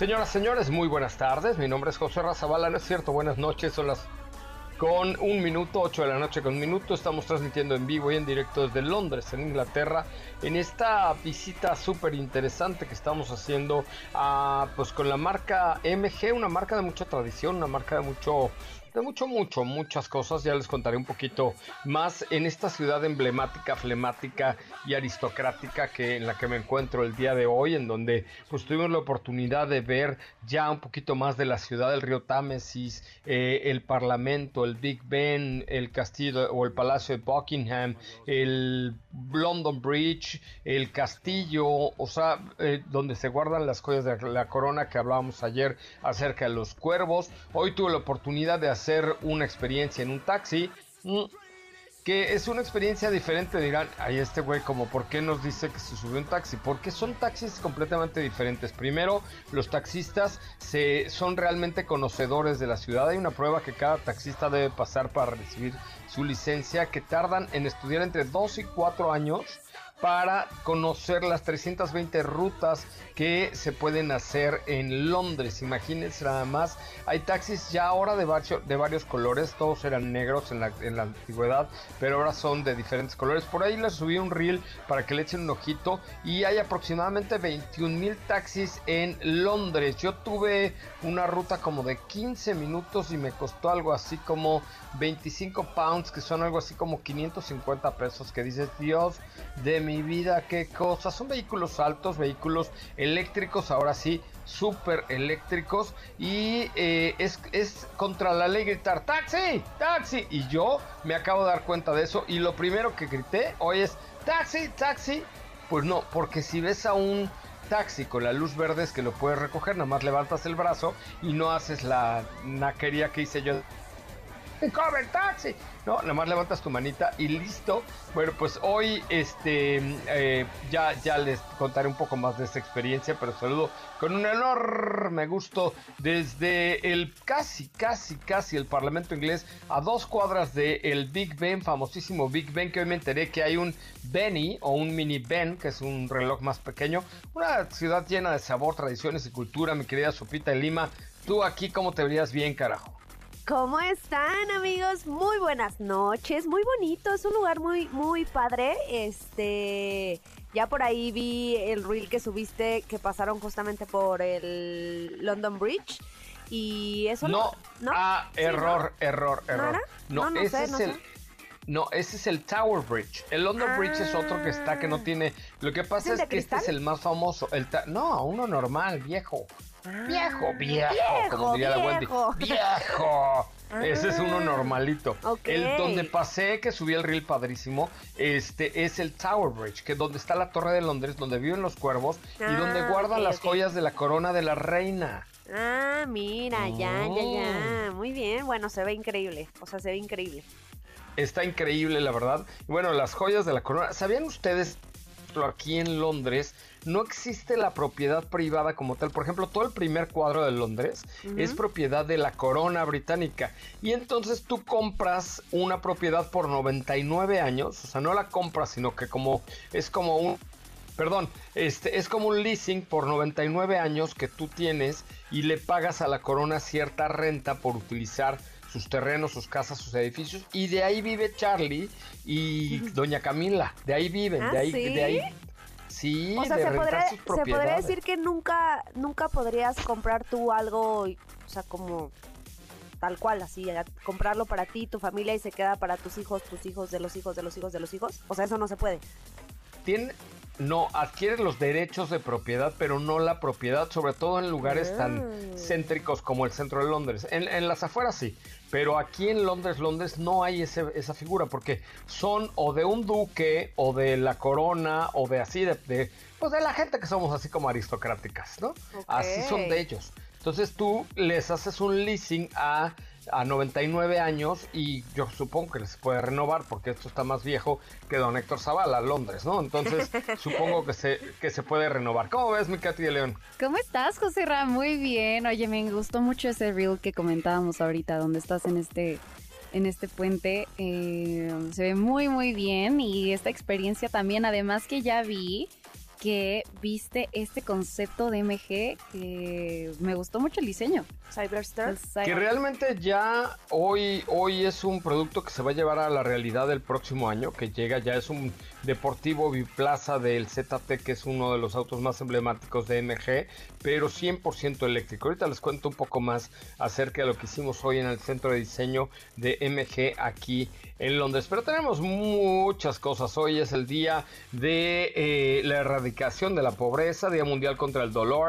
Señoras, señores, muy buenas tardes. Mi nombre es José Razabala, no es cierto, buenas noches, son las con un minuto, 8 de la noche con un minuto. Estamos transmitiendo en vivo y en directo desde Londres, en Inglaterra, en esta visita súper interesante que estamos haciendo a, pues con la marca MG, una marca de mucha tradición, una marca de mucho de mucho, mucho, muchas cosas. Ya les contaré un poquito más en esta ciudad emblemática, flemática y aristocrática que en la que me encuentro el día de hoy, en donde pues tuvimos la oportunidad de ver ya un poquito más de la ciudad del río Támesis, eh, el Parlamento, el Big Ben, el castillo o el Palacio de Buckingham, el London Bridge, el castillo, o sea, eh, donde se guardan las joyas de la corona que hablábamos ayer acerca de los cuervos. Hoy tuve la oportunidad de hacer una experiencia en un taxi. Mm, que es una experiencia diferente, dirán, ay, este güey, como, ¿por qué nos dice que se subió un taxi? Porque son taxis completamente diferentes. Primero, los taxistas se, son realmente conocedores de la ciudad. Hay una prueba que cada taxista debe pasar para recibir su licencia, que tardan en estudiar entre 2 y 4 años para conocer las 320 rutas que se pueden hacer en Londres. Imagínense nada más. Hay taxis ya ahora de, de varios colores. Todos eran negros en la, en la, antigüedad, pero ahora son de diferentes colores. Por ahí les subí un reel para que le echen un ojito. Y hay aproximadamente 21 mil taxis en Londres. Yo tuve una ruta como de 15 minutos y me costó algo así como 25 pounds, que son algo así como 550 pesos. Que dices, Dios de mi vida, qué cosas. Son vehículos altos, vehículos eléctricos, ahora sí, súper eléctricos. Y eh, es, es contra la ley gritar, taxi, taxi. Y yo me acabo de dar cuenta de eso. Y lo primero que grité hoy es, taxi, taxi. Pues no, porque si ves a un taxi con la luz verde es que lo puedes recoger, nada más levantas el brazo y no haces la naquería que hice yo ¡Cover taxi! No, nada más levantas tu manita y listo. Bueno, pues hoy este eh, ya, ya les contaré un poco más de esta experiencia, pero saludo con un enorme gusto desde el casi, casi, casi el Parlamento inglés a dos cuadras del el Big Ben, famosísimo Big Ben, que hoy me enteré que hay un Benny o un mini Ben, que es un reloj más pequeño. Una ciudad llena de sabor, tradiciones y cultura, mi querida Sopita de Lima. Tú aquí, ¿cómo te verías bien, carajo? ¿Cómo están amigos? Muy buenas noches, muy bonito, es un lugar muy, muy padre. Este, ya por ahí vi el reel que subiste que pasaron justamente por el London Bridge. Y eso no. No, ah, error, error, error. ¿No, no, ese es el. No, ese es el Tower Bridge. El London Bridge es otro que está que no ah. tiene. Lo que pasa es, que este es el más famoso. El no, uno normal, viejo. Ah, viejo, viejo, como diría la Wendy. ¡Viejo! Ese es uno ah, normalito. El donde pasé, que subí el reel padrísimo, este es el Tower Bridge, que es donde está la Torre de Londres, donde viven los cuervos y donde ah, guardan las joyas de la corona de la reina. Ah, mira, ya, ya, ya. Oh. Muy bien. Bueno, se ve increíble. O sea, se ve increíble. está increíble, la verdad. Bueno, las joyas de la corona. ¿Sabían ustedes aquí en Londres no existe la propiedad privada como tal. Por ejemplo, todo el primer cuadro de Londres es propiedad de la corona británica. Y entonces tú compras una propiedad por 99 años. O sea, no la compras, sino que como es como un... Perdón, este es como un leasing por 99 años que tú tienes y le pagas a la corona cierta renta por utilizar sus terrenos, sus casas, sus edificios. Y de ahí vive Charlie y Doña Camila. De ahí viven, de, ah, ahí, de ahí Sí, o sea, se, podría, decir que nunca, nunca podrías comprar tú algo, o sea, como tal cual, así, comprarlo para ti, tu familia y se queda para tus hijos, tus hijos, de los hijos, de los hijos, de los hijos. O sea, eso no se puede. Tiene, no, adquiere los derechos de propiedad, pero no la propiedad, sobre todo en lugares tan ah. céntricos como el centro de Londres. En, las afueras sí, pero aquí en Londres, Londres no hay esa figura, porque son o de un duque, o de la corona, o de así, de, pues de la gente que somos así como aristocráticas, ¿no? Así son de ellos. Entonces tú les haces un leasing a a 99 años y yo supongo que les puede renovar porque esto está más viejo que don Héctor Zavala, Londres, ¿no? Entonces supongo que se, que se puede renovar. ¿Cómo ves, mi Katy de León? ¿Cómo estás, José Ra? Muy bien. Oye, me gustó mucho ese reel que comentábamos ahorita, donde estás en este en este puente. Eh, se ve muy, muy bien y esta experiencia también, además que ya vi que viste este concepto de MG que me gustó mucho el diseño. Cyberstar. Que realmente ya hoy, hoy es un producto que se va a llevar a la realidad el próximo año, que llega ya es un deportivo biplaza del ZT, que es uno de los autos más emblemáticos de MG, pero 100% eléctrico. Ahorita les cuento un poco más acerca de lo que hicimos hoy en el centro de diseño de MG aquí en Londres. Pero tenemos muchas cosas. Hoy es el día de eh, la erradicación de la pobreza, Día Mundial contra el Dolor.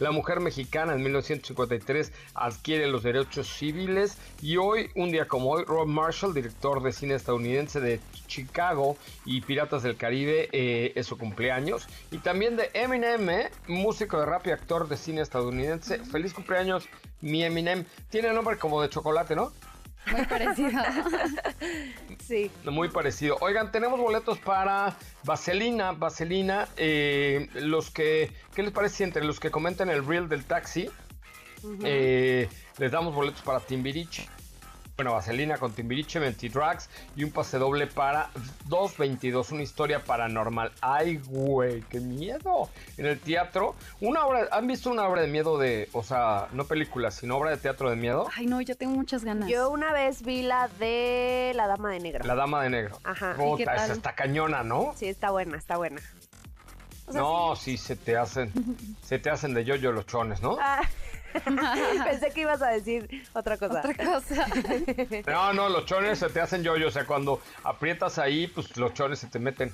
La mujer mexicana en 1953 adquiere los derechos civiles. Y hoy, un día como hoy, Rob Marshall, director de cine estadounidense de Chicago y Piratas del Caribe, eh, es su cumpleaños. Y también de Eminem, eh, músico de rap y actor de cine estadounidense. Feliz cumpleaños, mi Eminem. Tiene nombre como de chocolate, ¿no? Muy parecido. sí. Muy parecido. Oigan, tenemos boletos para Vaselina. Vaselina, eh, los que, ¿qué les parece entre los que comentan el reel del taxi? Eh, les damos boletos para Timbiriche. Bueno, Vaselina con Timbiriche, Drugs y un pase doble para 222, una historia paranormal. ¡Ay, güey! ¡Qué miedo! En el teatro, una obra. ¿Han visto una obra de miedo de. O sea, no película, sino obra de teatro de miedo? Ay, no, yo tengo muchas ganas. Yo una vez vi la de La Dama de Negro. La Dama de Negro. Ajá. Puta, esa está cañona, ¿no? Sí, está buena, está buena. no, sí. se te hacen. se te hacen de yo-yo los chones, ¿no? Ah. Pensé que ibas a decir otra cosa. Otra cosa. no, no, los chones se te hacen yo-yo. O sea, cuando aprietas ahí, pues los chones se te meten.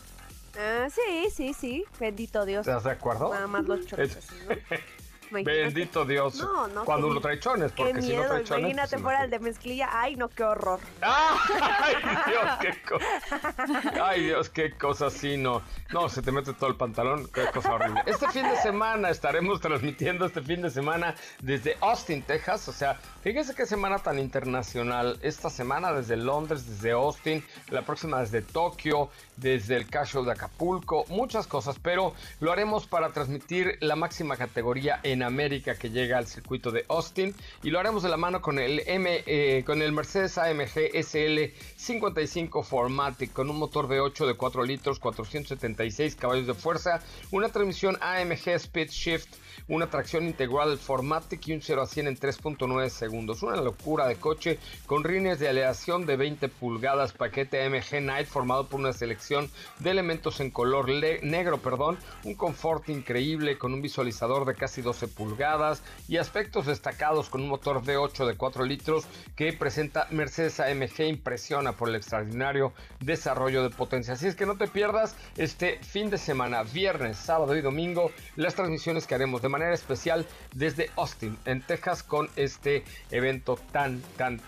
Ah, sí, sí, sí. Bendito Dios. ¿Estás de acuerdo? Nada más los chones. Bendito Dios. Cuando lo trae chones, porque si no trae chones. Imagínate pues, fuera el de mezclilla. Ay, no, qué horror. Ay, Dios, qué cosa. Ay, Dios, qué cosa así, no. No, se te mete todo el pantalón. Qué cosa horrible. Este fin de semana estaremos transmitiendo este fin de semana desde Austin, Texas. O sea, fíjense qué semana tan internacional. Esta semana desde Londres, desde Austin. La próxima desde Tokio, desde el Cash de Acapulco. Muchas cosas, pero lo haremos para transmitir la máxima categoría en América que llega al circuito de Austin y lo haremos de la mano con el M eh, con el Mercedes AMG SL 55 Formatic con un motor de 8 de 4 litros, 476 caballos de fuerza, una transmisión AMG Speed Shift una tracción integral Formatic y un 0 a 100 en 3.9 segundos. Una locura de coche con rines de aleación de 20 pulgadas, paquete AMG Night formado por una selección de elementos en color negro, perdón, un confort increíble con un visualizador de casi 12 pulgadas y aspectos destacados con un motor V8 de 4 litros que presenta Mercedes AMG impresiona por el extraordinario desarrollo de potencia. Así es que no te pierdas este fin de semana, viernes, sábado y domingo, las transmisiones que haremos de manera especial desde Austin, en Texas, con este evento tan, tan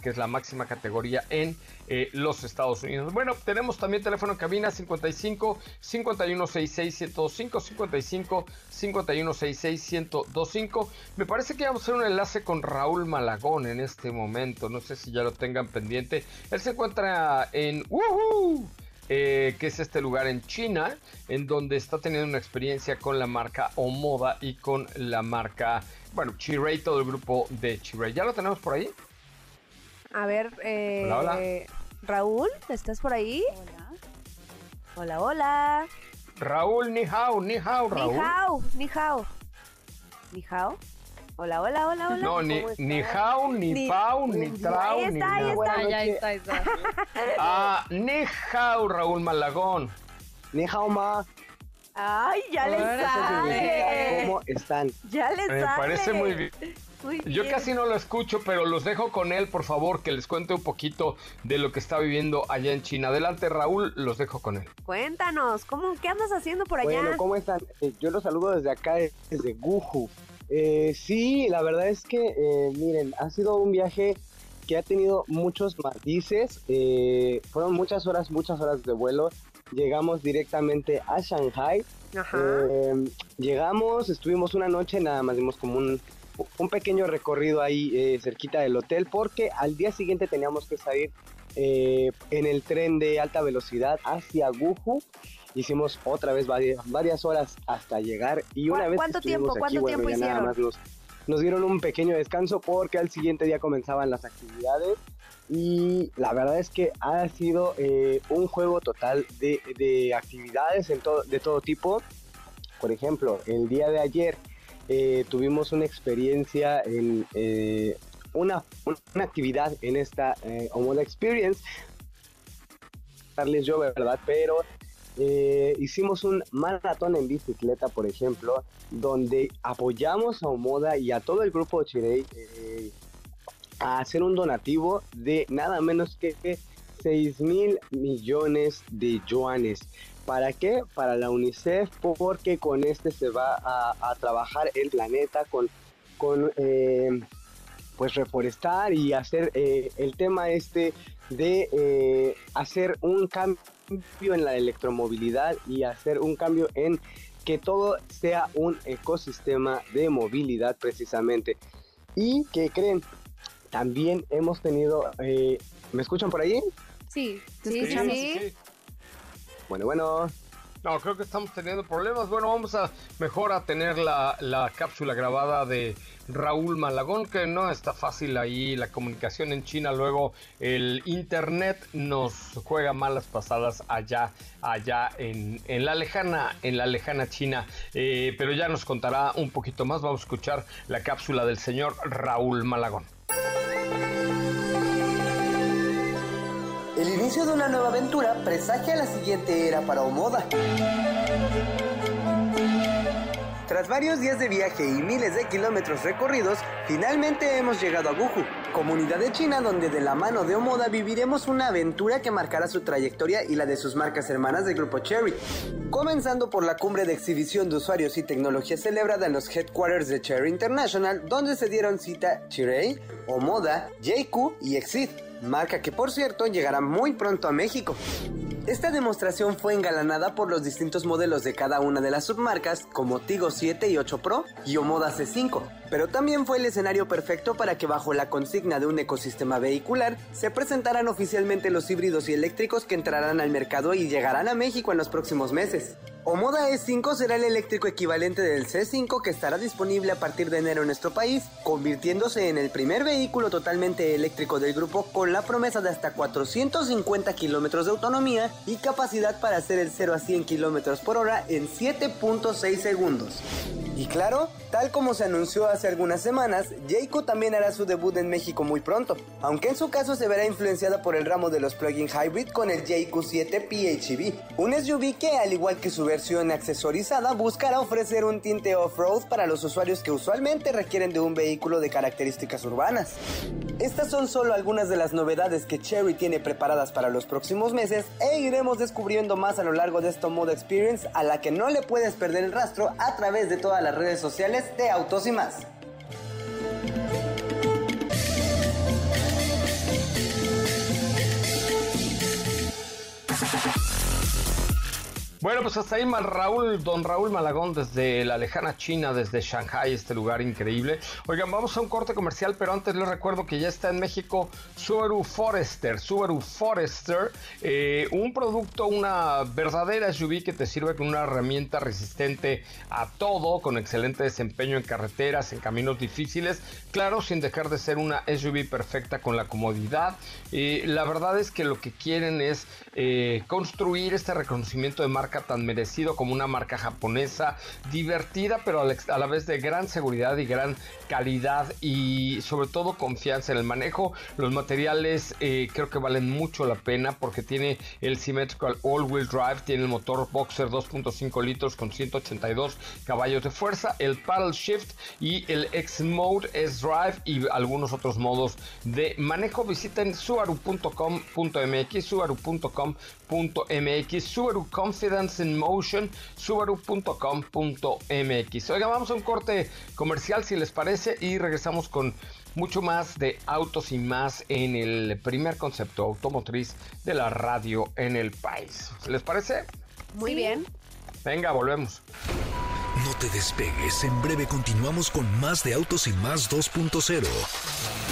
que es la máxima categoría en eh, los Estados Unidos. Bueno, tenemos también teléfono en cabina 55 5166 1025 55 5166 1025. Me parece que vamos a hacer un enlace con Raúl Malagón en este momento. No sé si ya lo tengan pendiente. Él se encuentra en Woohoo eh, que es este lugar en China, en donde está teniendo una experiencia con la marca Omoda y con la marca, bueno, Chirei, todo el grupo de Chirei. ¿Ya lo tenemos por ahí? A ver, eh, hola, hola. Raúl, ¿estás por ahí? Hola. Hola, hola. Raúl, ni hao, ni hao, Raúl. Ni hao, ni hao. Ni hao. Hola, hola, hola, hola. No, ni, ni hao, ni, pau, ni trau, ahí está, ni ahí está. Bueno, ya está, ahí está. Ah, ni hao, Raúl Malagón. Ni hao, ma. Ay, ya le sale. ¿Cómo están? Ya le Me sale. parece muy bien. Muy Yo bien. casi no lo escucho, pero los dejo con él, por favor, que les cuente un poquito de lo que está viviendo allá en China. Adelante, Raúl, los dejo con él. Cuéntanos, ¿cómo, ¿qué andas haciendo por allá? Bueno, ¿cómo están? Eh, yo los saludo desde acá, desde Guju. Eh, sí, la verdad es que, eh, miren, ha sido un viaje que ha tenido muchos matices. eh, fueron muchas horas, muchas horas de vuelo. Llegamos directamente a Shanghai. Ajá. Eh, llegamos, estuvimos una noche, nada más dimos como un, un pequeño recorrido ahí eh, cerquita del hotel, porque al día siguiente teníamos que salir eh, en el tren de alta velocidad hacia Guju. Hicimos otra vez varias, varias horas hasta llegar y una ¿Cu- vez cuánto que tiempo? aquí, ¿Cuánto bueno, tiempo ya nada hicieron? más nos, nos dieron un pequeño descanso porque al siguiente día comenzaban las actividades y la verdad es que ha sido eh, un juego total de, de actividades en todo, de todo tipo. Por ejemplo, el día de ayer eh, tuvimos una experiencia en eh, una, una actividad en esta eh, Omoda Experience. Darles yo, ¿verdad? Pero eh, hicimos un maratón en bicicleta, por ejemplo, donde apoyamos a Omoda y a todo el grupo Chirei eh, a hacer un donativo de nada menos que 6 mil millones de yuanes. ¿Para qué? Para la UNICEF, porque con este se va a, a trabajar el planeta con, con eh, pues reforestar y hacer eh, el tema este de eh, hacer un cambio en la electromovilidad y hacer un cambio en que todo sea un ecosistema de movilidad precisamente. Y que creen, también hemos tenido, eh, ¿me escuchan por ahí? Sí, te Sí, sí, escuchamos. sí. Bueno, bueno, No, creo que estamos teniendo problemas. Bueno, vamos a mejor a tener la, la cápsula grabada de Raúl Malagón, que no está fácil ahí la comunicación en China. Luego el internet nos juega malas pasadas allá, allá en, en la lejana, en la lejana China. Eh, pero ya nos contará un poquito más. Vamos a escuchar la cápsula del señor Raúl Malagón. El inicio de una nueva aventura presagia la siguiente era para Omoda. Tras varios días de viaje y miles de kilómetros recorridos, finalmente hemos llegado a Guju, comunidad de China donde de la mano de Omoda viviremos una aventura que marcará su trayectoria y la de sus marcas hermanas del grupo Cherry. Comenzando por la cumbre de exhibición de usuarios y tecnología celebrada en los headquarters de Cherry International, donde se dieron cita Chirei, Omoda, JQ y Exit marca que por cierto llegará muy pronto a México. Esta demostración fue engalanada por los distintos modelos de cada una de las submarcas como Tigo 7 y 8 Pro y Omoda C5, pero también fue el escenario perfecto para que bajo la consigna de un ecosistema vehicular se presentaran oficialmente los híbridos y eléctricos que entrarán al mercado y llegarán a México en los próximos meses. Omoda E5 será el eléctrico equivalente del C5 que estará disponible a partir de enero en nuestro país, convirtiéndose en el primer vehículo totalmente eléctrico del grupo la promesa de hasta 450 kilómetros de autonomía y capacidad para hacer el 0 a 100 kilómetros por hora en 7.6 segundos. Y claro, tal como se anunció hace algunas semanas, Jayco también hará su debut en México muy pronto, aunque en su caso se verá influenciada por el ramo de los plug-in hybrid con el Jayco 7 PHEV, un SUV que al igual que su versión accesorizada buscará ofrecer un tinte off-road para los usuarios que usualmente requieren de un vehículo de características urbanas. Estas son solo algunas de las novedades que Cherry tiene preparadas para los próximos meses e iremos descubriendo más a lo largo de esta Moda Experience a la que no le puedes perder el rastro a través de todas las redes sociales de Autos y más. Bueno, pues hasta ahí Raúl, don Raúl Malagón desde la lejana China, desde Shanghai, este lugar increíble. Oigan, vamos a un corte comercial, pero antes les recuerdo que ya está en México Subaru Forester. Subaru Forester, eh, un producto, una verdadera SUV que te sirve con una herramienta resistente a todo, con excelente desempeño en carreteras, en caminos difíciles, claro, sin dejar de ser una SUV perfecta con la comodidad. Eh, la verdad es que lo que quieren es eh, construir este reconocimiento de marca tan merecido como una marca japonesa, divertida, pero a la vez de gran seguridad y gran calidad y sobre todo confianza en el manejo. Los materiales eh, creo que valen mucho la pena porque tiene el Symmetrical All-Wheel Drive, tiene el motor Boxer 2.5 litros con 182 caballos de fuerza, el Paddle Shift y el X-Mode S-Drive y algunos otros modos de manejo. Visiten subaru.com.mx, subaru.com.mx, Subaru Confidence in Motion, subaru.com.mx. Oiga, vamos a un corte comercial si les parece y regresamos con mucho más de autos y más en el primer concepto automotriz de la radio en el país. ¿Les parece? Muy bien. Venga, volvemos. No te despegues, en breve continuamos con más de Autos y más 2.0.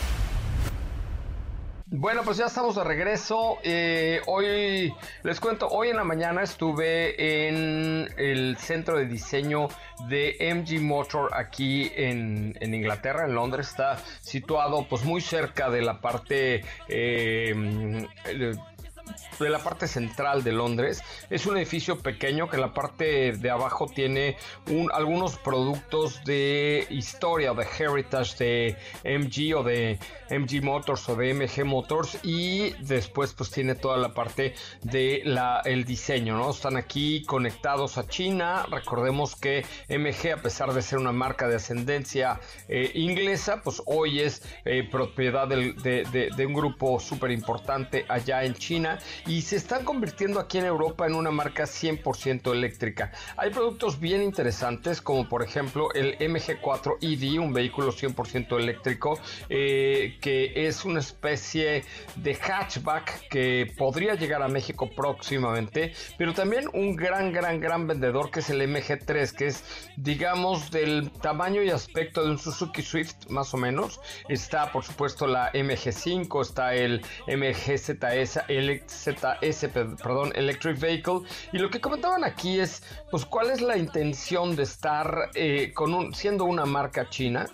Bueno, pues ya estamos de regreso. Eh, hoy les cuento, hoy en la mañana estuve en el centro de diseño de MG Motor aquí en, Inglaterra, en Londres. Está situado pues muy cerca de la parte eh, de la parte central de Londres. Es un edificio pequeño que la parte de abajo tiene algunos productos de historia, de heritage de MG o de MG Motors o de MG Motors y después pues tiene toda la parte de el diseño, ¿no? Están aquí conectados a China. Recordemos que MG, a pesar de ser una marca de ascendencia eh, inglesa, pues hoy es eh, propiedad de, un grupo súper importante allá en China y se están convirtiendo aquí en Europa en una marca 100% eléctrica. Hay productos bien interesantes como por ejemplo el MG4 EV, un vehículo 100% eléctrico eh, que es una especie de hatchback que podría llegar a México próximamente, pero también un gran, gran, gran vendedor que es el MG3, que es digamos del tamaño y aspecto de un Suzuki Swift más o menos. Está por supuesto la MG5, está el MGZS, el ZS, perdón, Electric Vehicle. Y lo que comentaban aquí es, pues, ¿cuál es la intención de estar eh, con un, siendo una marca china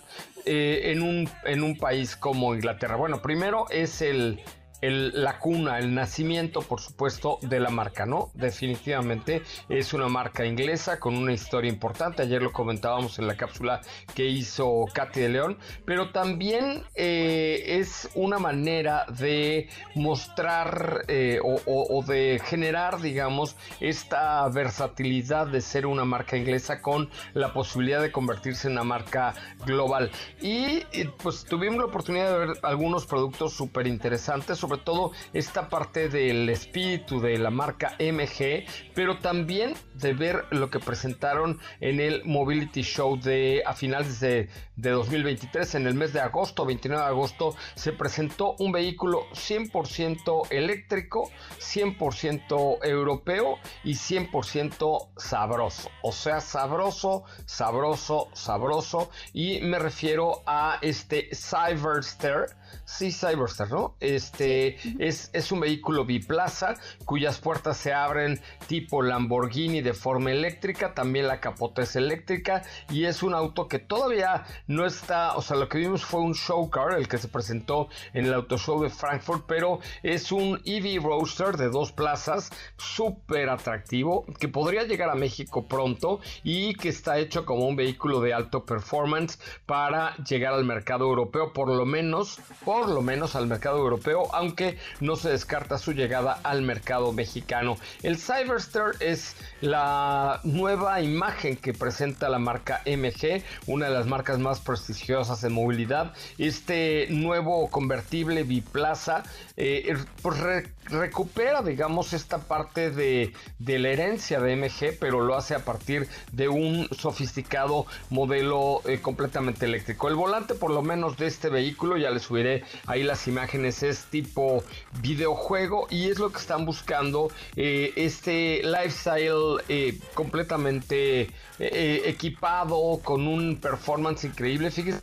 eh, en, un, en un país como Inglaterra? Bueno, primero es el, la cuna, el nacimiento, por supuesto, de la marca, ¿no? Definitivamente es una marca inglesa con una historia importante. Ayer lo comentábamos en la cápsula que hizo Katy de León, pero también eh, es una manera de mostrar eh, o, de generar, digamos, esta versatilidad de ser una marca inglesa con la posibilidad de convertirse en una marca global. Y pues tuvimos la oportunidad de ver algunos productos súper interesantes sobre todo esta parte del espíritu de la marca MG, pero también de ver lo que presentaron en el Mobility Show de a finales de, de 2023, en el mes de agosto, 29 de agosto, se presentó un vehículo 100% eléctrico, 100% europeo y 100% sabroso. O sea, sabroso, sabroso, sabroso. Y me refiero a este Cyberster Sí, Cyberster, ¿no? Este es, es, un vehículo biplaza cuyas puertas se abren tipo Lamborghini de forma eléctrica, también la capota es eléctrica y es un auto que todavía no está, o sea, lo que vimos fue un show car, el que se presentó en el Auto Show de Frankfurt, pero es un EV Roadster de dos plazas, súper atractivo, que podría llegar a México pronto y que está hecho como un vehículo de alto performance para llegar al mercado europeo, por lo menos por lo menos al mercado europeo, aunque no se descarta su llegada al mercado mexicano. El Cyberster es la nueva imagen que presenta la marca MG, una de las marcas más prestigiosas en movilidad. Este nuevo convertible biplaza eh, pues recupera, digamos, esta parte de, de la herencia de MG, pero lo hace a partir de un sofisticado modelo eh, completamente eléctrico. El volante, por lo menos de este vehículo, ya les subiré ahí las imágenes, es tipo videojuego y es lo que están buscando eh, este lifestyle eh, completamente equipado con un performance increíble. Fíjense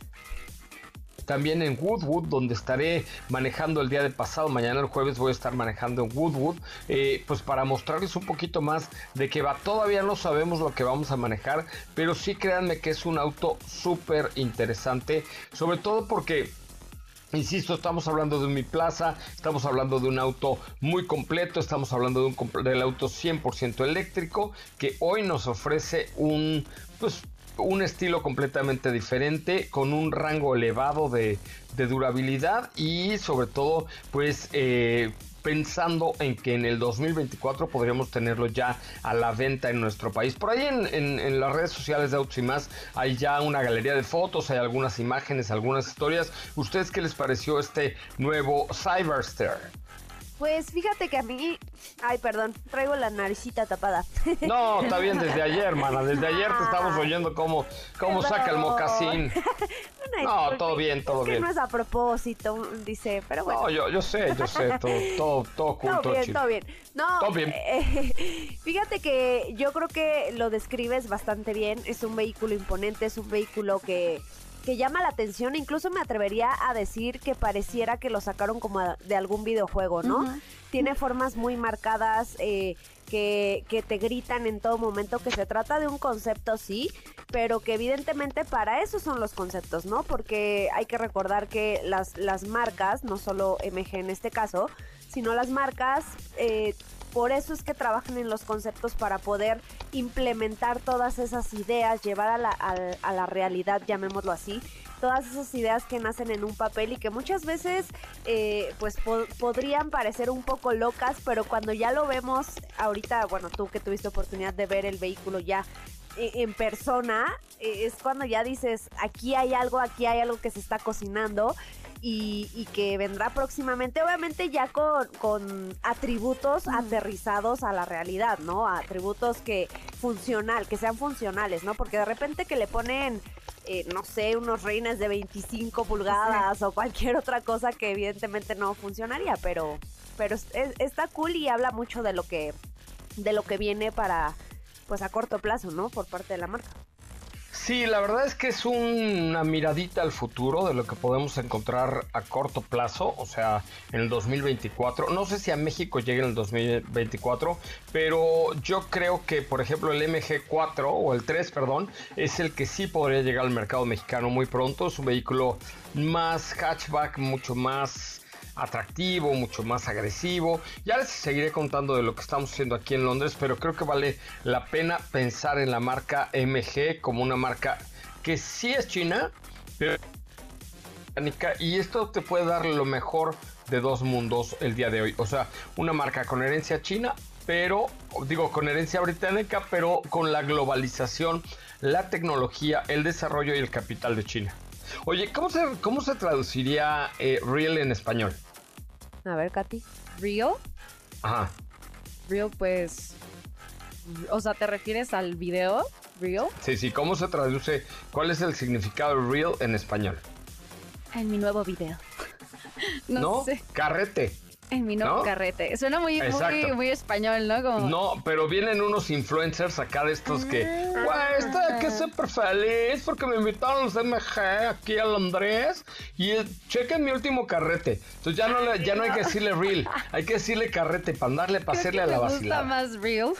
también en Woodwood, donde estaré manejando el día de pasado, mañana el jueves voy a estar manejando en Woodwood, eh, pues para mostrarles un poquito más de que va, todavía no sabemos lo que vamos a manejar, pero sí créanme que es un auto súper interesante, sobre todo porque... Insisto, estamos hablando de mi plaza, estamos hablando de un auto muy completo, estamos hablando de un del auto 100% eléctrico que hoy nos ofrece un pues un estilo completamente diferente, con un rango elevado de, durabilidad y sobre todo pues eh, pensando en que en el 2024 podríamos tenerlo ya a la venta en nuestro país. Por ahí en, las redes sociales de Autos y más hay ya una galería de fotos, hay algunas imágenes, algunas historias. ¿Ustedes qué les pareció este nuevo Cyberster? Pues fíjate que a mí. Ay, perdón, traigo la naricita tapada. No, está bien desde ayer, hermana. Desde ayer te estamos ah. oyendo cómo, cómo saca el mocasín. no, todo bien, todo es bien. No es a propósito, dice, pero bueno. No, yo, yo sé, yo sé, todo, todo, todo todo, bien, todo bien. No, todo bien. Eh, fíjate que yo creo que lo describes bastante bien. Es un vehículo imponente, es un vehículo que que llama la atención, incluso me atrevería a decir que pareciera que lo sacaron como de algún videojuego, ¿no? Tiene formas muy marcadas eh, que, que te gritan en todo momento que se trata de un concepto, sí, pero que evidentemente para eso son los conceptos, ¿no? Porque hay que recordar que las, las marcas, no solo MG en este caso, sino las marcas eh, por eso es que trabajan en los conceptos para poder implementar todas esas ideas, llevar a la, a, la realidad, llamémoslo así, todas esas ideas que nacen en un papel y que muchas veces eh, pues podrían parecer un poco locas, pero cuando ya lo vemos ahorita, bueno, tú que tuviste oportunidad de ver el vehículo ya e, en persona, e, es cuando ya dices, aquí hay algo, aquí hay algo que se está cocinando y, que vendrá próximamente, obviamente ya con, atributos aterrizados a la realidad, ¿no? Atributos que funcional, que sean funcionales, ¿no? Porque de repente que le ponen, eh, no sé, unos reines de 25 pulgadas o cualquier otra cosa que evidentemente no funcionaría, pero, pero está cool y habla mucho de lo que, de lo que viene para, pues a corto plazo, ¿no? Por parte de la marca. Sí, la verdad es que es una miradita al futuro de lo que podemos encontrar a corto plazo, o sea, en el 2024. No sé si a México llegue en el 2024, pero yo creo que, por ejemplo, el MG4 o el 3, perdón, es el que sí podría llegar al mercado mexicano muy pronto. Es un vehículo más hatchback, mucho más atractivo, mucho más agresivo. Ya les seguiré contando de lo que estamos haciendo aquí en Londres, pero creo que vale la pena pensar en la marca MG como una marca que sí es china, pero y esto te puede dar lo mejor de dos mundos el día de hoy. O sea, una marca con herencia china, pero digo con herencia británica, pero con la globalización, la tecnología, el desarrollo y el capital de China. Oye, ¿cómo se, cómo se traduciría eh, real en español? A ver, Katy. ¿Real? Ajá. Real, pues. O sea, ¿te refieres al video? ¿Real? Sí, sí. ¿Cómo se traduce? ¿Cuál es el significado de real en español? En mi nuevo video. no, no sé. Carrete. En mi nuevo carrete. Suena muy, muy, muy, español, ¿no? No, pero vienen unos influencers acá de estos que, ah. güey, estoy que súper feliz porque me invitaron los MG aquí a Londres y chequen mi último carrete. Entonces ya no, ya no hay que decirle real, hay que decirle carrete para darle, para hacerle a la vacilada. Más real.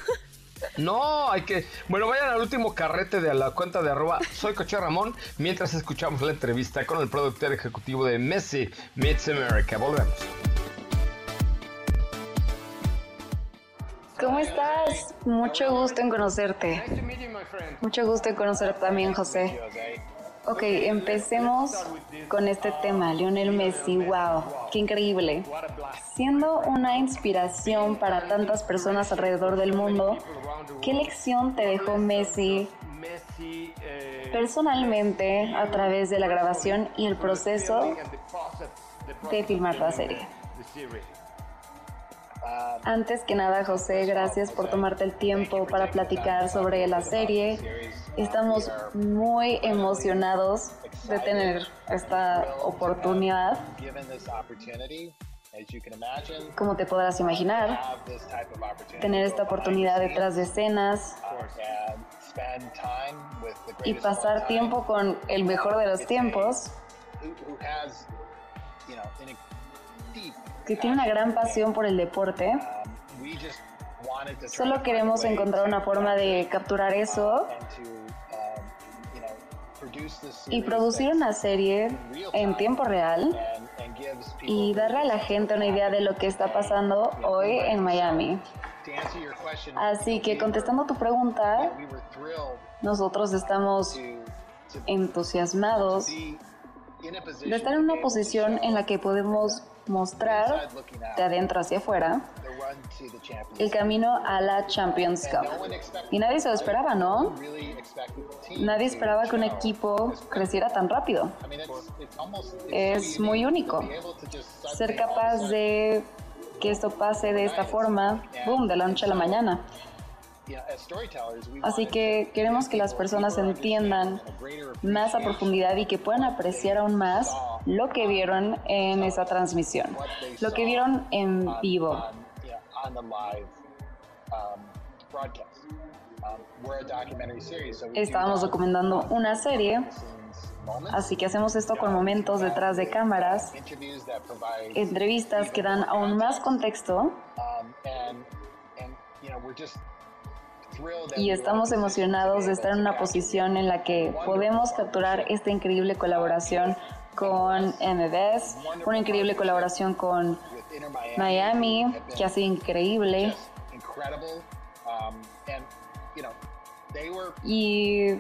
No, hay que. Bueno, vayan al último carrete de la cuenta de arroba soy Coche Ramón mientras escuchamos la entrevista con el productor ejecutivo de Messi Meets America. Volvemos. ¿Cómo estás? Mucho gusto en conocerte. Mucho gusto en conocer también, José. Ok, empecemos con este tema, Lionel Messi, wow, qué increíble. Siendo una inspiración para tantas personas alrededor del mundo, ¿qué lección te dejó Messi personalmente a través de la grabación y el proceso de filmar la serie? Antes que nada, José, gracias por tomarte el tiempo para platicar sobre la serie. Estamos muy emocionados de tener esta oportunidad. Como te podrás imaginar, tener esta oportunidad detrás de escenas y pasar tiempo con el mejor de los tiempos que tiene una gran pasión por el deporte. Solo queremos encontrar una forma de capturar eso y producir una serie en tiempo real y darle a la gente una idea de lo que está pasando hoy en Miami. Así que contestando tu pregunta, nosotros estamos entusiasmados de estar en una posición en la que podemos mostrar de adentro hacia afuera el camino a la Champions Cup. Y nadie se lo esperaba, ¿no? Nadie esperaba que un equipo creciera tan rápido. Es muy único. Ser capaz de que esto pase de esta forma, boom, de la noche a la mañana. Así que queremos que las personas entiendan más a profundidad y que puedan apreciar aún más lo que vieron en esa transmisión, lo que vieron en vivo. Estábamos documentando una serie, así que hacemos esto con momentos detrás de cámaras, entrevistas que dan aún más contexto y estamos emocionados de estar en una posición en la que podemos capturar esta increíble colaboración con MBS, una increíble colaboración con Miami, que ha sido increíble. Y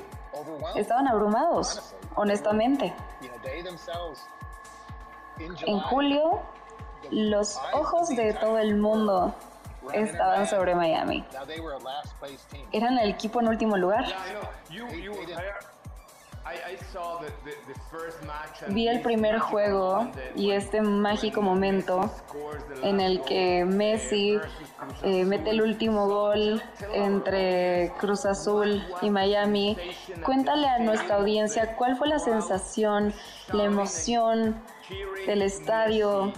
estaban abrumados, honestamente. En julio, los ojos de todo el mundo estaban sobre Miami. Eran el equipo en último lugar. Vi el primer juego y este mágico momento en el que Messi eh, mete el último gol entre Cruz Azul y Miami. Cuéntale a nuestra audiencia cuál fue la sensación, la emoción del estadio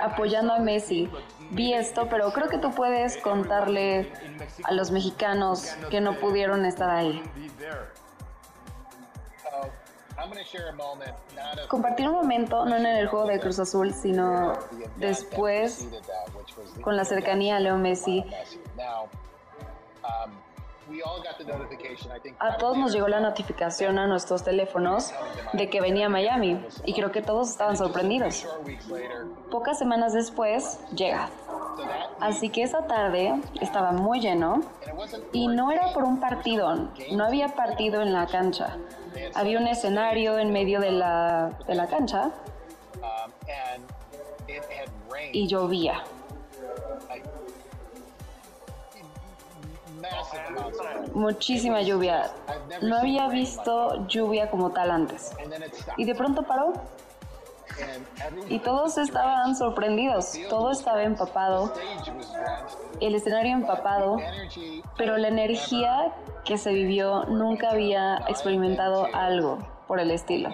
apoyando a Messi vi esto, pero creo que tú puedes contarle a los mexicanos que no pudieron estar ahí. Compartir un momento, no en el juego de Cruz Azul, sino después, con la cercanía a Leo Messi. A todos nos llegó la notificación a nuestros teléfonos de que venía a Miami y creo que todos estaban sorprendidos. Pocas semanas después llega. Así que esa tarde estaba muy lleno y no era por un partido, no había partido en la cancha. Había un escenario en medio de la, de la cancha y llovía. Muchísima lluvia. No había visto lluvia como tal antes. Y de pronto paró. Y todos estaban sorprendidos. Todo estaba empapado. El escenario empapado. Pero la energía que se vivió nunca había experimentado algo por el estilo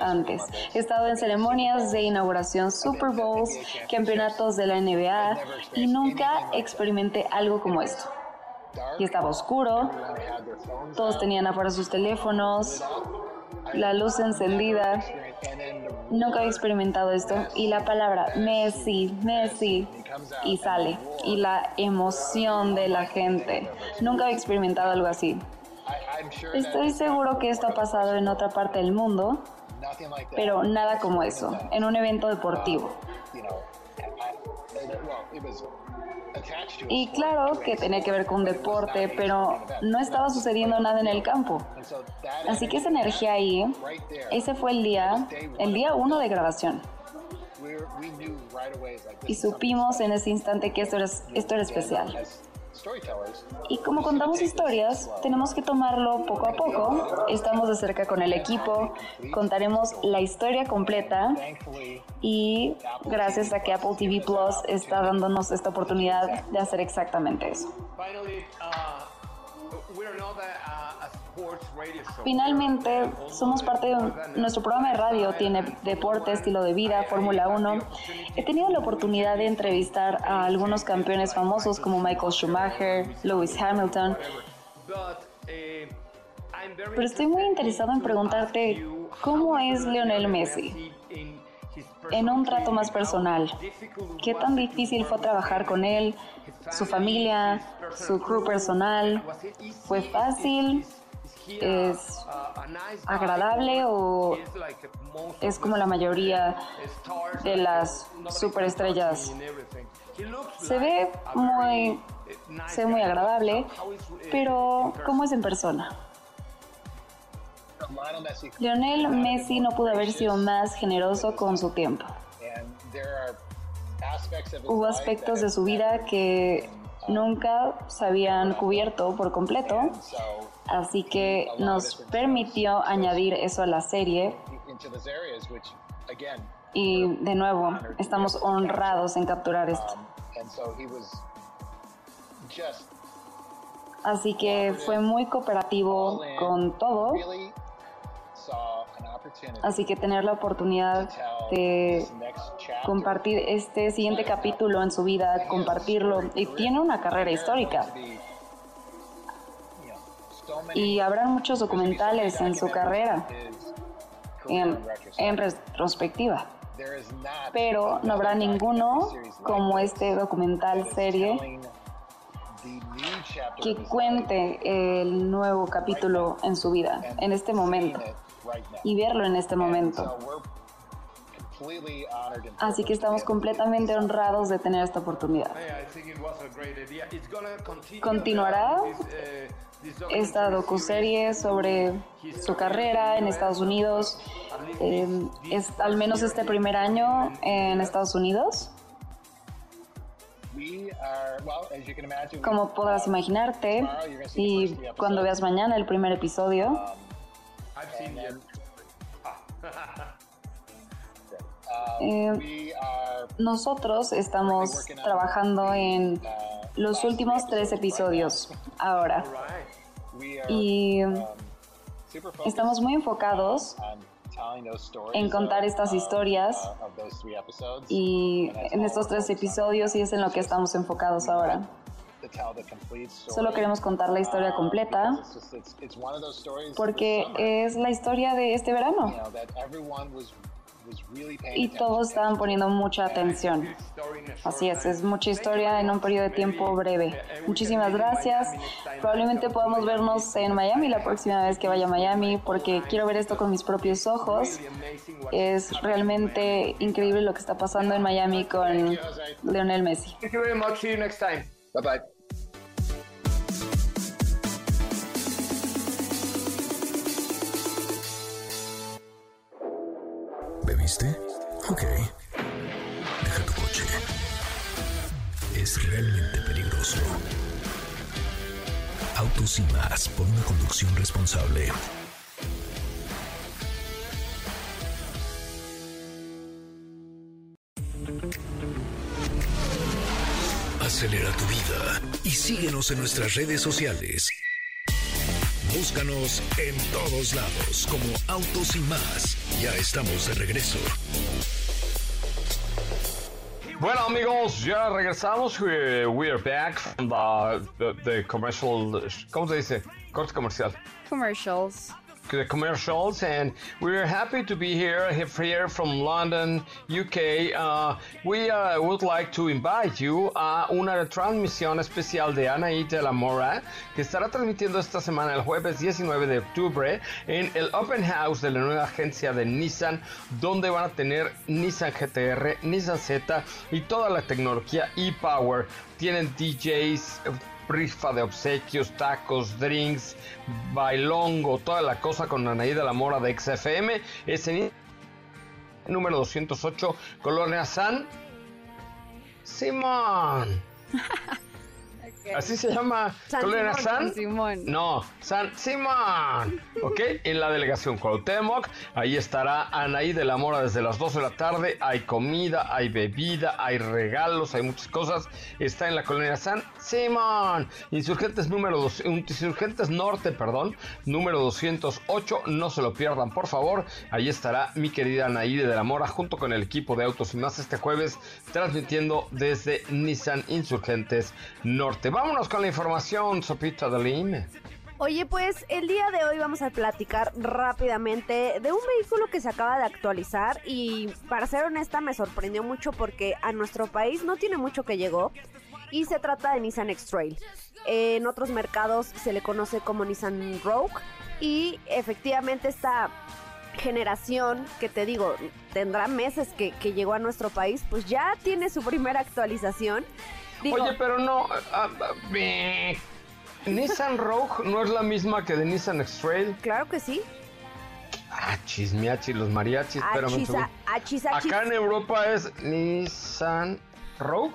antes. He estado en ceremonias de inauguración, Super Bowls, campeonatos de la NBA y nunca experimenté algo como esto y estaba oscuro. Todos tenían afuera sus teléfonos, la luz encendida. Nunca había experimentado esto. Y la palabra Messi, Messi, y sale. Y la emoción de la gente. Nunca había experimentado algo así. Estoy seguro que esto ha pasado en otra parte del mundo, pero nada como eso, en un evento deportivo. Y claro que tenía que ver con deporte, pero no estaba sucediendo nada en el campo. Así que esa energía ahí, ese fue el día, el día uno de grabación. Y supimos en ese instante que esto era, esto era especial. Y como contamos historias, tenemos que tomarlo poco a poco. Estamos de cerca con el equipo, contaremos la historia completa y gracias a que Apple TV Plus está dándonos esta oportunidad de hacer exactamente eso. Finalmente, somos parte de nuestro programa de radio, tiene deporte, estilo de vida, Fórmula 1. He tenido la oportunidad de entrevistar a algunos campeones famosos como Michael Schumacher, Lewis Hamilton. Pero estoy muy interesado en preguntarte, ¿cómo es Lionel Messi? En un trato más personal, ¿qué tan difícil fue trabajar con él, su familia, su crew personal? ¿Fue fácil? Es agradable o es como la mayoría de las superestrellas. Se ve muy, se ve muy agradable, pero ¿cómo es en persona? Lionel Messi no pudo haber sido más generoso con su tiempo. Hubo aspectos de su vida que nunca se habían cubierto por completo, así que nos permitió añadir eso a la serie. Y de nuevo, estamos honrados en capturar esto. Así que fue muy cooperativo con todo Así que tener la oportunidad de compartir este siguiente capítulo en su vida, compartirlo, y tiene una carrera histórica. Y habrá muchos documentales en su carrera, en, en retrospectiva. Pero no habrá ninguno como este documental serie que cuente el nuevo capítulo en su vida, en este momento y verlo en este momento. Así que estamos completamente honrados de tener esta oportunidad. Continuará esta docuserie sobre su carrera en Estados Unidos, eh, es, al menos este primer año en Estados Unidos. Como podrás imaginarte, y cuando veas mañana el primer episodio, eh, nosotros estamos trabajando en los últimos tres episodios ahora y estamos muy enfocados en contar estas historias y en estos tres episodios y es en lo que estamos enfocados ahora. Solo queremos contar la historia completa porque es la historia de este verano. Y todos estaban poniendo mucha atención. Así es, es mucha historia en un periodo de tiempo breve. Muchísimas gracias. Probablemente podamos vernos en Miami la próxima vez que vaya a Miami porque quiero ver esto con mis propios ojos. Es realmente increíble lo que está pasando en Miami con Lionel Messi. Bye bye. ¿Bebiste? Ok. Deja tu coche. Es realmente peligroso. Autos y más por una conducción responsable. Acelera tu vida y síguenos en nuestras redes sociales. Búscanos en todos lados como Autos y más. Ya estamos de regreso. Bueno amigos, ya regresamos. We, we are back from the, the, commercial. ¿Cómo se dice? Corte comercial. Commercials. The commercials, and we're happy to be here here from London, UK. Uh, we uh, would like to invite you a una transmisión especial de Anaí de la Mora que estará transmitiendo esta semana el jueves 19 de octubre en el Open House de la nueva agencia de Nissan, donde van a tener Nissan GTR, Nissan Z y toda la tecnología e-Power. Tienen DJs, rifa de obsequios, tacos, drinks, bailongo, toda la cosa con Anaí de la Mora de XFM. Es en número 208, Colonia San Simón. Así se llama San San. San Simón. No, San Simón. Ok, en la delegación Cuauhtémoc. Ahí estará Anaí de la Mora desde las 12 de la tarde. Hay comida, hay bebida, hay regalos, hay muchas cosas. Está en la colonia San Simón. Insurgentes número dos, Insurgentes Norte, perdón, número 208. No se lo pierdan, por favor. Ahí estará mi querida Anaí de la Mora junto con el equipo de Autos y más este jueves transmitiendo desde Nissan Insurgentes Norte. Vámonos con la información, Sopita de Lime. Oye, pues el día de hoy vamos a platicar rápidamente de un vehículo que se acaba de actualizar y para ser honesta me sorprendió mucho porque a nuestro país no tiene mucho que llegó y se trata de Nissan X-Trail. En otros mercados se le conoce como Nissan Rogue y efectivamente esta generación que te digo tendrá meses que, que llegó a nuestro país pues ya tiene su primera actualización. Digo, Oye, pero no. ah, ah, Nissan Rogue no es la misma que de Nissan X-Trail. claro que sí. Ah, chismiachi, los mariachis, achis. Acá en Europa es Nissan Rogue.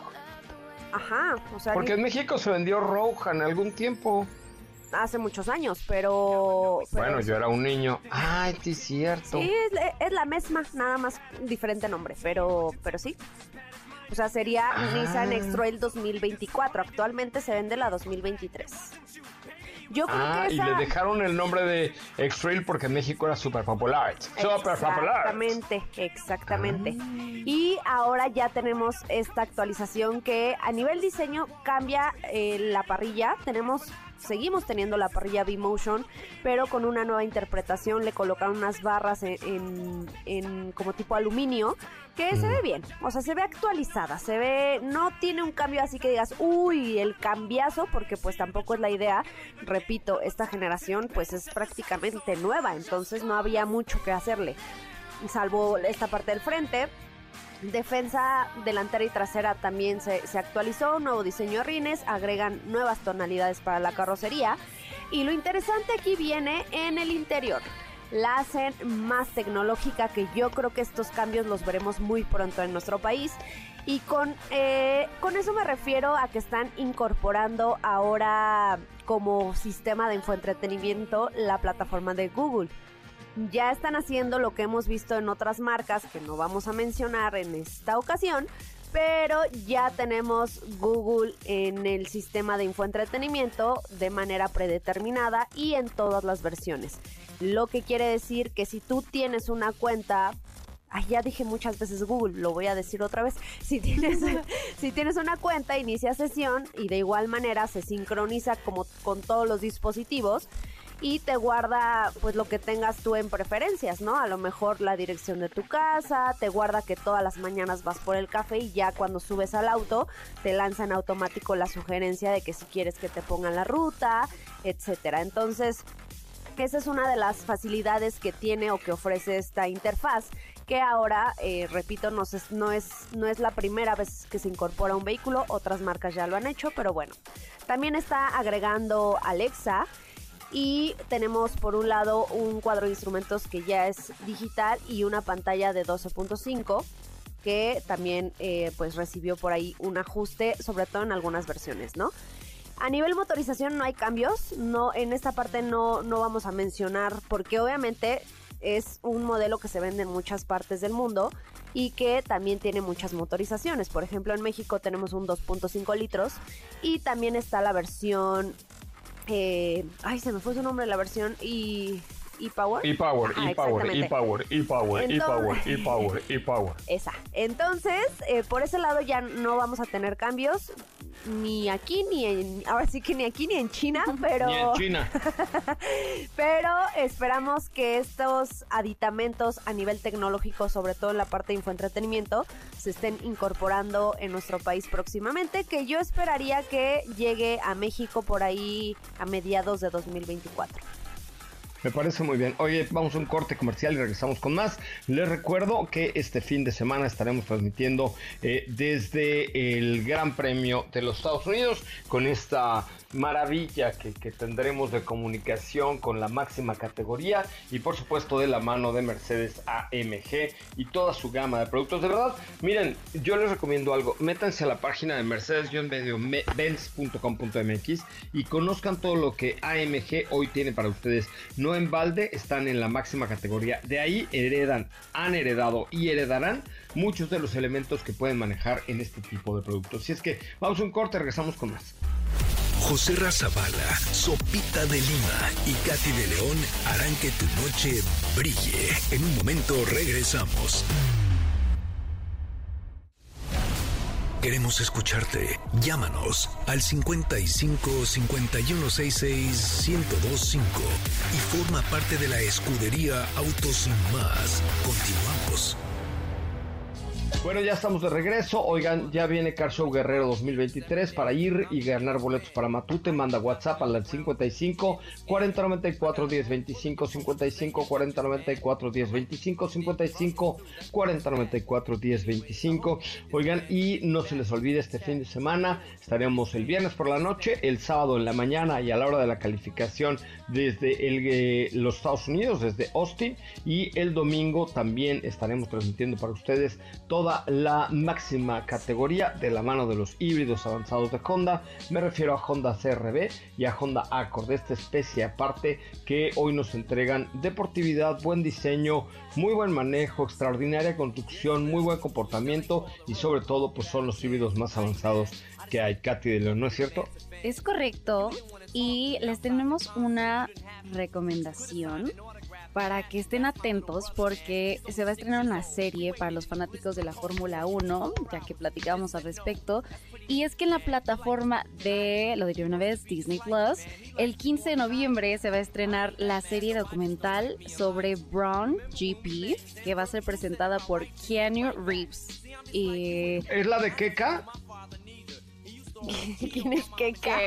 Ajá, o sea, Porque en México se vendió Rogue en algún tiempo. hace muchos años, pero... pero Bueno, yo era un niño. Ay, sí, es cierto. Sí, es, es la misma, nada más diferente nombre, pero, pero sí. O sea, sería Ah. Nissan X-Trail 2024. Actualmente se vende la 2023. Yo creo Ah, que y esa... le dejaron el nombre de X-Trail porque en México era súper popular. Súper popular. Exactamente, exactamente. Ah. Y ahora ya tenemos esta actualización que a nivel diseño cambia eh, la parrilla. Tenemos, seguimos teniendo la parrilla V-Motion, pero con una nueva interpretación le colocaron unas barras en, en- en como tipo aluminio que se ve bien, o sea, se ve actualizada, se ve, no tiene un cambio así que digas, uy, el cambiazo, porque pues tampoco es la idea, repito, esta generación pues es prácticamente nueva, entonces no había mucho que hacerle, salvo esta parte del frente. Defensa delantera y trasera también se, se actualizó, nuevo diseño de rines, agregan nuevas tonalidades para la carrocería y lo interesante aquí viene en el interior. La hacen más tecnológica que yo creo que estos cambios los veremos muy pronto en nuestro país. Y con, eh, con eso me refiero a que están incorporando ahora como sistema de infoentretenimiento la plataforma de Google. Ya están haciendo lo que hemos visto en otras marcas que no vamos a mencionar en esta ocasión, pero ya tenemos Google en el sistema de infoentretenimiento de manera predeterminada y en todas las versiones. Lo que quiere decir que si tú tienes una cuenta ya dije muchas veces Google, lo voy a decir otra vez. Si tienes, si tienes una cuenta, inicia sesión y de igual manera se sincroniza como con todos los dispositivos y te guarda pues lo que tengas tú en preferencias, ¿no? A lo mejor la dirección de tu casa, te guarda que todas las mañanas vas por el café y ya cuando subes al auto te lanza en automático la sugerencia de que si quieres que te pongan la ruta, etcétera. Entonces, esa es una de las facilidades que tiene o que ofrece esta interfaz que ahora, eh, repito, no es, no, es, no es la primera vez que se incorpora un vehículo, otras marcas ya lo han hecho, pero bueno. También está agregando Alexa y tenemos por un lado un cuadro de instrumentos que ya es digital y una pantalla de 12.5 que también eh, pues recibió por ahí un ajuste, sobre todo en algunas versiones, ¿no? A nivel motorización no hay cambios, no en esta parte no, no vamos a mencionar porque obviamente es un modelo que se vende en muchas partes del mundo y que también tiene muchas motorizaciones. Por ejemplo, en México tenemos un 2.5 litros y también está la versión, eh, ay, se me fue su nombre, la versión y e-Power. E-Power, e-Power, exactamente. e-Power, e-Power, e-Power, e-Power, e-Power. Esa. Entonces, eh, por ese lado ya no vamos a tener cambios. ni aquí ni en, ahora sí que ni aquí ni en China, pero... Ni en China. pero esperamos que estos aditamentos a nivel tecnológico, sobre todo en la parte de infoentretenimiento, se estén incorporando en nuestro país próximamente, que yo esperaría que llegue a México por ahí a mediados de 2024. Me parece muy bien. Oye, vamos a un corte comercial y regresamos con más. Les recuerdo que este fin de semana estaremos transmitiendo eh, desde el Gran Premio de los Estados Unidos con esta maravilla que, tendremos de comunicación con la máxima categoría y por supuesto de la mano de Mercedes AMG y toda su gama de productos. De verdad, miren, yo les recomiendo algo. Métanse a la página de mercedes-benz.com.mx y conozcan todo lo que AMG hoy tiene para ustedes. No en balde, están en la máxima categoría. De ahí heredan, han heredado y heredarán muchos de los elementos que pueden manejar en este tipo de productos. Si es que vamos a un corte, regresamos con más. José Razabala, Sopita de Lima y Katy de León harán que tu noche brille. En un momento regresamos. Queremos escucharte. Llámanos al 55 5166 1025 y forma parte de la escudería Autos Más. Continuamos. Bueno, ya estamos de regreso. Oigan, ya viene Car Show Guerrero 2023 para ir y ganar boletos para Matute. Manda WhatsApp al 55 40 94 10 25 55 40 94 10 25 55 40 94 10 25. Oigan, y no se les olvide este fin de semana. Estaremos el viernes por la noche, el sábado en la mañana y a la hora de la calificación desde el, eh, los Estados Unidos, desde Austin. Y el domingo también estaremos transmitiendo para ustedes toda la máxima categoría de la mano de los híbridos avanzados de Honda. Me refiero a Honda CRB y a Honda Accord, esta especie aparte que hoy nos entregan deportividad, buen diseño, muy buen manejo, extraordinaria construcción, muy buen comportamiento y sobre todo pues son los híbridos más avanzados que hay. Katy de León, ¿no es cierto? Es correcto y les tenemos una recomendación para que estén atentos porque se va a estrenar una serie para los fanáticos de la Fórmula 1, ya que platicábamos al respecto. Y es que en la plataforma de, lo diría una vez, Disney Plus, el 15 de noviembre se va a estrenar la serie documental sobre Brown GP, que va a ser presentada por Keanu Reeves. Y... ¿Es la de Keka? ¿Quién es Keka?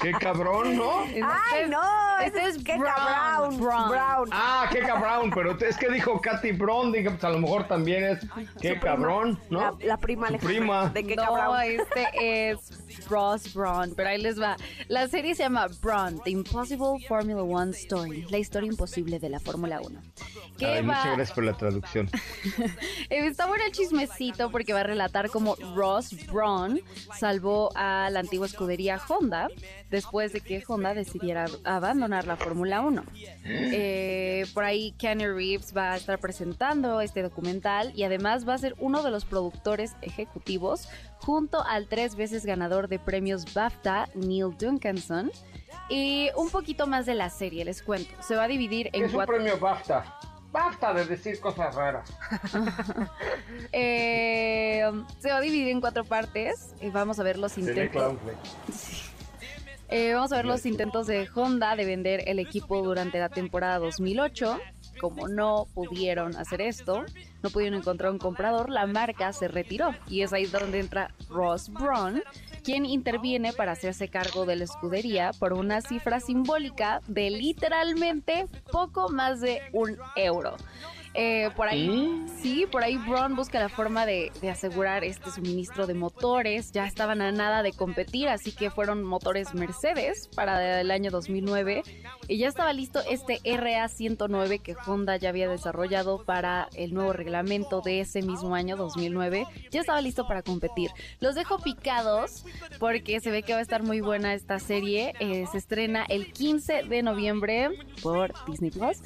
Qué cabrón, ¿no? Ay, no, ese es Keka Brown, Brown. Brown. Brown. Ah, qué cabrón, pero es que dijo Katy Brown, dije, pues a lo mejor también es qué cabrón, ¿no? La, la prima Su prima. de Keka no, Brown. este es Ross Braun, pero ahí les va. La serie se llama Braun, The Impossible Formula One Story, la historia imposible de la Fórmula 1. Que Ay, va, muchas gracias por la traducción. eh, está bueno el chismecito porque va a relatar cómo Ross Braun salvó a la antigua escudería Honda después de que Honda decidiera abandonar la Fórmula 1. Eh, por ahí Keanu Reeves va a estar presentando este documental y además va a ser uno de los productores ejecutivos junto al tres veces ganador de premios BAFTA, Neil Duncanson. Y un poquito más de la serie, les cuento. Se va a dividir ¿Qué en es un cuatro... premio BAFTA? Basta de decir cosas raras. Eh, se va a dividir en cuatro partes. y vamos a ver los intentos. Eh, vamos a ver los intentos de Honda de vender el equipo durante la temporada 2008. Como no pudieron hacer esto, no pudieron encontrar un comprador, la marca se retiró. Y es ahí donde entra Ross Braun, quien interviene para hacerse cargo de la escudería por una cifra simbólica de literalmente poco más de un euro. Eh, por ahí, sí, por ahí Braun busca la forma de, de asegurar este suministro de motores. Ya estaban a nada de competir, así que fueron motores Mercedes para el año 2009. Y ya estaba listo este RA109 que Honda ya había desarrollado para el nuevo reglamento de ese mismo año 2009. Ya estaba listo para competir. Los dejo picados porque se ve que va a estar muy buena esta serie. Eh, se estrena el 15 de noviembre por Disney Plus.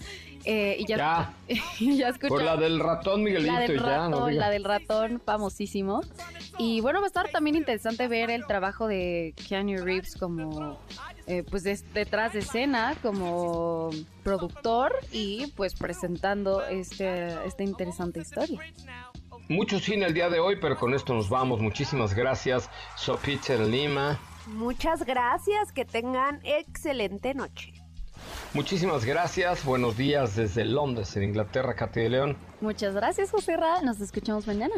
Eh, y ya, Ya, ya escuché. por la del ratón Miguelito, La del ya, ratón, no digas. la del ratón, famosísimo. Y bueno, va a estar también interesante ver el trabajo de Keanu Reeves como, eh, pues detrás de escena, como productor y pues presentando este, esta interesante historia. Mucho cine el día de hoy, pero con esto nos vamos. Muchísimas gracias, Peter Lima. Muchas gracias, que tengan excelente noche. Muchísimas gracias, buenos días desde Londres, en Inglaterra, Katy de León. Muchas gracias, José Ra. Nos escuchamos mañana.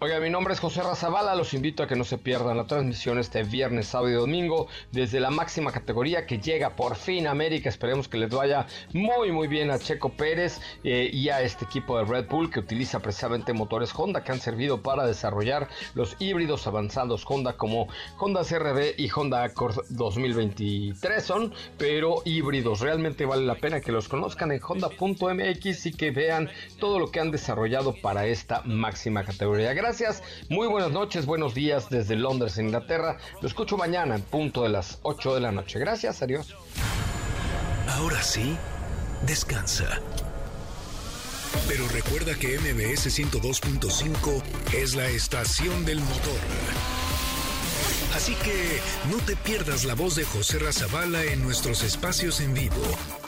Oiga, mi nombre es José Razabala, los invito a que no se pierdan la transmisión este viernes, sábado y domingo desde la máxima categoría que llega por fin a América. Esperemos que les vaya muy muy bien a Checo Pérez eh, y a este equipo de Red Bull que utiliza precisamente motores Honda que han servido para desarrollar los híbridos avanzados Honda como Honda CRV y Honda Accord 2023 son, pero híbridos. Realmente vale la pena que los conozcan en honda.mx y que vean todo lo que han desarrollado para esta máxima categoría gracias. Muy buenas noches, buenos días desde Londres, Inglaterra. Lo escucho mañana en punto de las 8 de la noche. Gracias, adiós. Ahora sí, descansa. Pero recuerda que MBS 102.5 es la estación del motor. Así que no te pierdas la voz de José Razabala en nuestros espacios en vivo